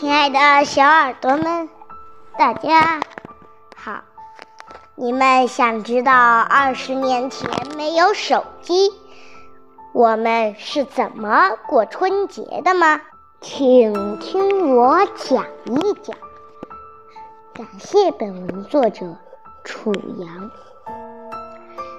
亲爱的小耳朵们，大家好！你们想知道二十年前没有手机，我们是怎么过春节的吗？请听我讲一讲。感谢本文作者楚阳。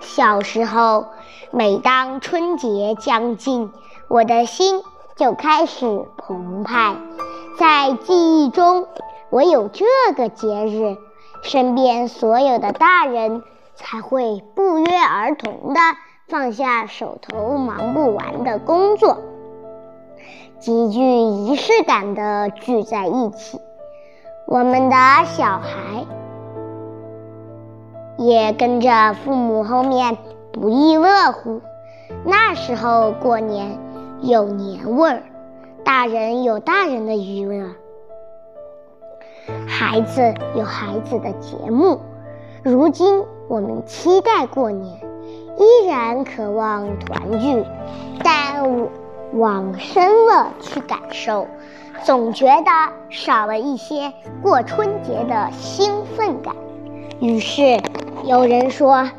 小时候，每当春节将近，我的心就开始澎湃。在记忆中，我有这个节日，身边所有的大人才会不约而同地放下手头忙不完的工作，极具仪式感地聚在一起。我们的小孩也跟着父母后面不亦乐乎。那时候过年有年味儿。大人有大人的娱乐，孩子有孩子的节目。如今我们期待过年，依然渴望团聚，但往深了去感受，总觉得少了一些过春节的兴奋感。于是有人说，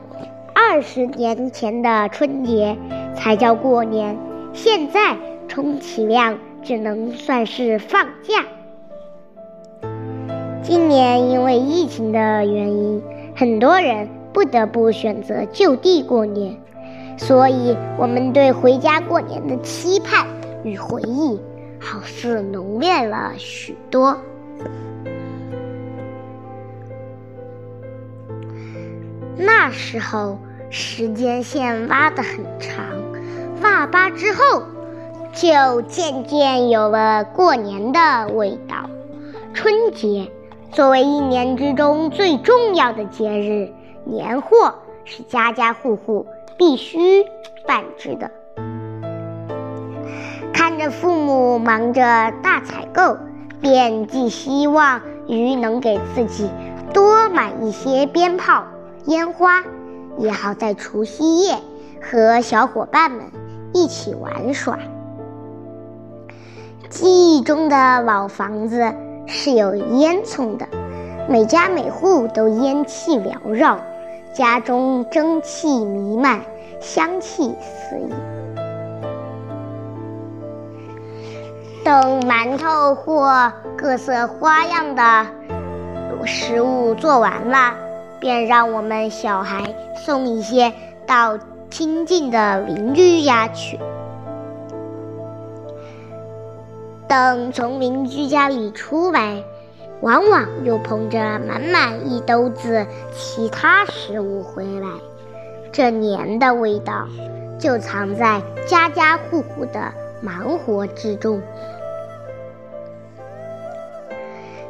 二十年前的春节才叫过年，现在充其量。只能算是放假。今年因为疫情的原因，很多人不得不选择就地过年，所以我们对回家过年的期盼与回忆，好似浓烈了许多。那时候时间线挖得很长，挖疤之后。就渐渐有了过年的味道。春节作为一年之中最重要的节日，年货是家家户户必须办置的。看着父母忙着大采购，便寄希望于能给自己多买一些鞭炮、烟花，也好在除夕夜和小伙伴们一起玩耍。记忆中的老房子是有烟囱的，每家每户都烟气缭绕，家中蒸汽弥漫，香气四溢。等馒头或各色花样的食物做完了，便让我们小孩送一些到亲近的邻居家去。等从邻居家里出来，往往又捧着满满一兜子其他食物回来。这年的味道，就藏在家家户户的忙活之中。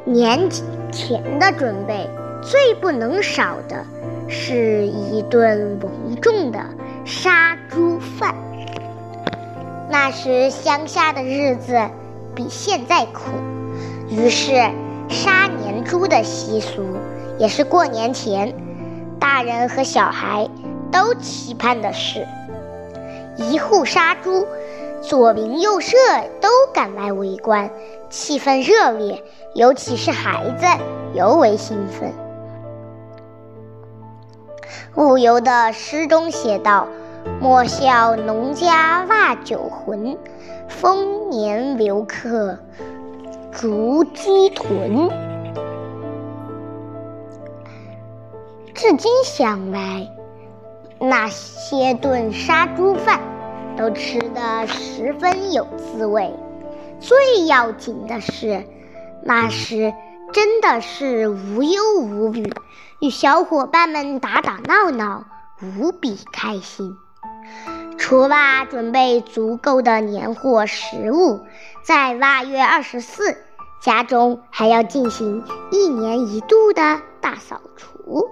年前的准备，最不能少的是一顿隆重的杀猪饭。那时乡下的日子。比现在苦，于是杀年猪的习俗也是过年前大人和小孩都期盼的事。一户杀猪，左邻右舍都赶来围观，气氛热烈，尤其是孩子尤为兴奋。陆游的诗中写道：“莫笑农家腊酒浑。”丰年留客逐鸡豚。至今想来，那些顿杀猪饭都吃得十分有滋味。最要紧的是，那时真的是无忧无虑，与小伙伴们打打闹闹，无比开心。除了准备足够的年货食物，在腊月二十四，家中还要进行一年一度的大扫除。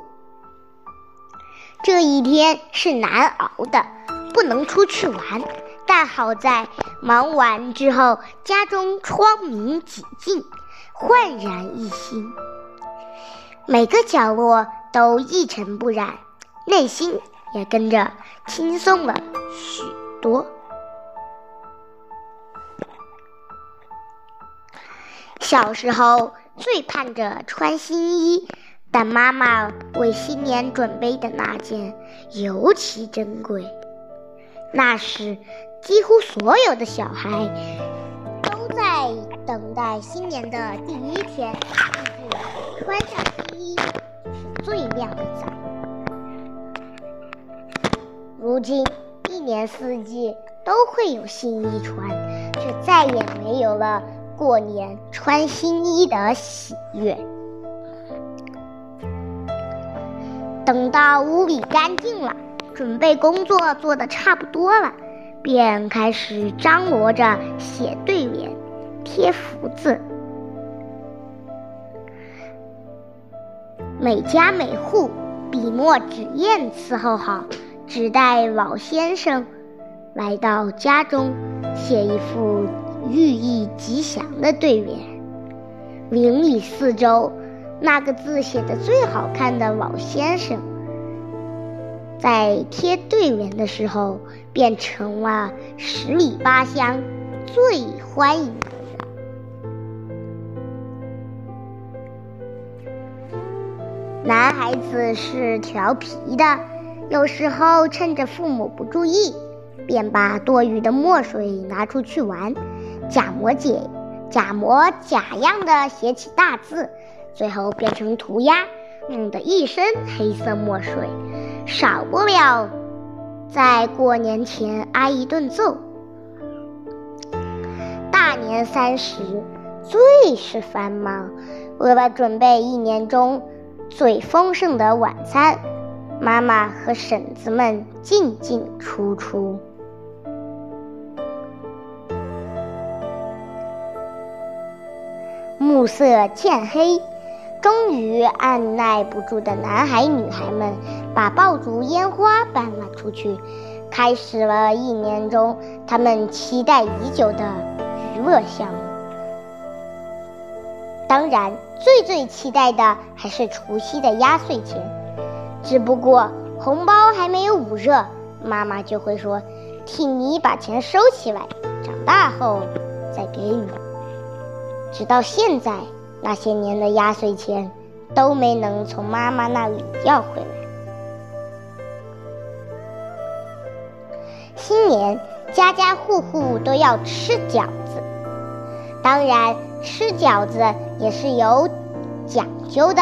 这一天是难熬的，不能出去玩，但好在忙完之后，家中窗明几净，焕然一新，每个角落都一尘不染，内心。也跟着轻松了许多。小时候最盼着穿新衣，但妈妈为新年准备的那件尤其珍贵。那时，几乎所有的小孩都在等待新年的第一天，穿上新衣是最亮的仔。如今，一年四季都会有新衣穿，却再也没有了过年穿新衣的喜悦。等到屋里干净了，准备工作做的差不多了，便开始张罗着写对联、贴福字。每家每户笔墨纸砚伺候好。只待老先生来到家中，写一副寓意吉祥的对联。邻里四周，那个字写的最好看的老先生，在贴对联的时候，变成了十里八乡最欢迎的。男孩子是调皮的。有时候趁着父母不注意，便把多余的墨水拿出去玩，假模假假模假样的写起大字，最后变成涂鸦，弄得一身黑色墨水，少不了在过年前挨一顿揍。大年三十最是繁忙，为了准备一年中最丰盛的晚餐。妈妈和婶子们进进出出，暮色渐黑，终于按耐不住的男孩女孩们把爆竹、烟花搬了出去，开始了一年中他们期待已久的娱乐项目。当然，最最期待的还是除夕的压岁钱。只不过红包还没有捂热，妈妈就会说：“替你把钱收起来，长大后再给你。”直到现在，那些年的压岁钱都没能从妈妈那里要回来。新年，家家户户都要吃饺子，当然，吃饺子也是有讲究的。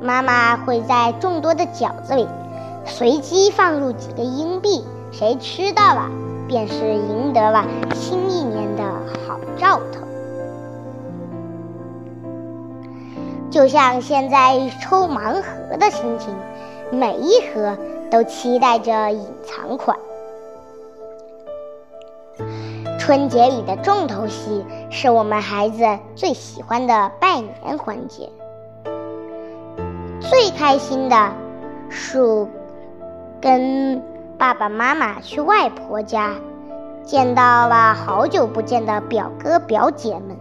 妈妈会在众多的饺子里随机放入几个硬币，谁吃到了，便是赢得了新一年的好兆头。就像现在抽盲盒的心情，每一盒都期待着隐藏款。春节里的重头戏是我们孩子最喜欢的拜年环节。开心的树跟爸爸妈妈去外婆家，见到了好久不见的表哥表姐们，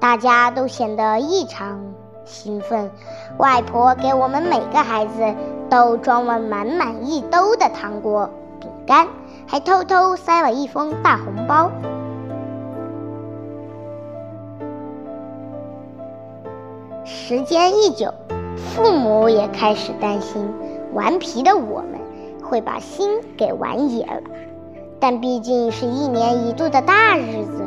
大家都显得异常兴奋。外婆给我们每个孩子都装了满满一兜的糖果、饼干，还偷偷塞了一封大红包。时间一久。父母也开始担心，顽皮的我们会把心给玩野了。但毕竟是一年一度的大日子，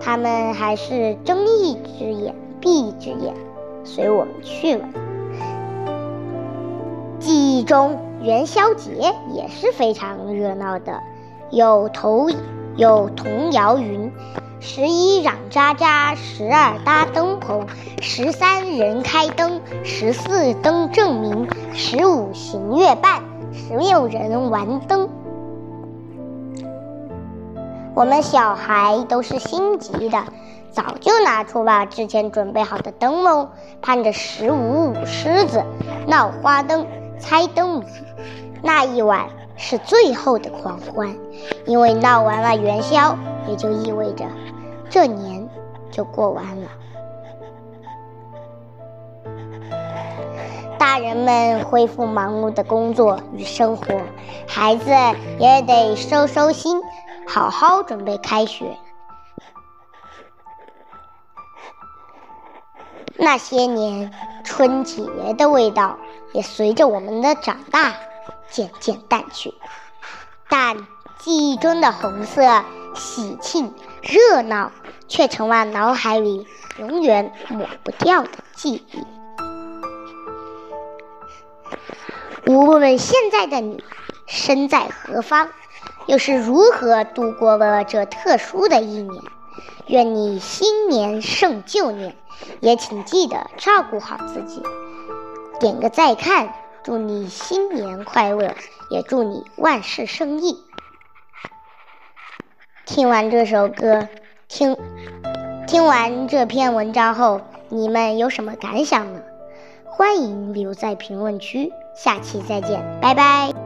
他们还是睁一只眼闭一只眼，随我们去了。记忆中元宵节也是非常热闹的，有头有童谣云。十一嚷喳喳，十二搭灯棚，十三人开灯，十四灯正明，十五行月半，十六人玩灯。我们小孩都是心急的，早就拿出了之前准备好的灯笼，盼着十五舞狮子，闹花灯，猜灯谜。那一晚是最后的狂欢，因为闹完了元宵，也就意味着。这年就过完了，大人们恢复忙碌的工作与生活，孩子也得收收心，好好准备开学。那些年春节的味道也随着我们的长大渐渐淡去，但记忆中的红色、喜庆、热闹却成了脑海里永远抹不掉的记忆。无论现在的你身在何方，又是如何度过了这特殊的一年，愿你新年胜旧年。也请记得照顾好自己，点个再看，祝你新年快乐，也祝你万事胜意。听完这首歌，听听完这篇文章后，你们有什么感想呢？欢迎留在评论区，下期再见，拜拜。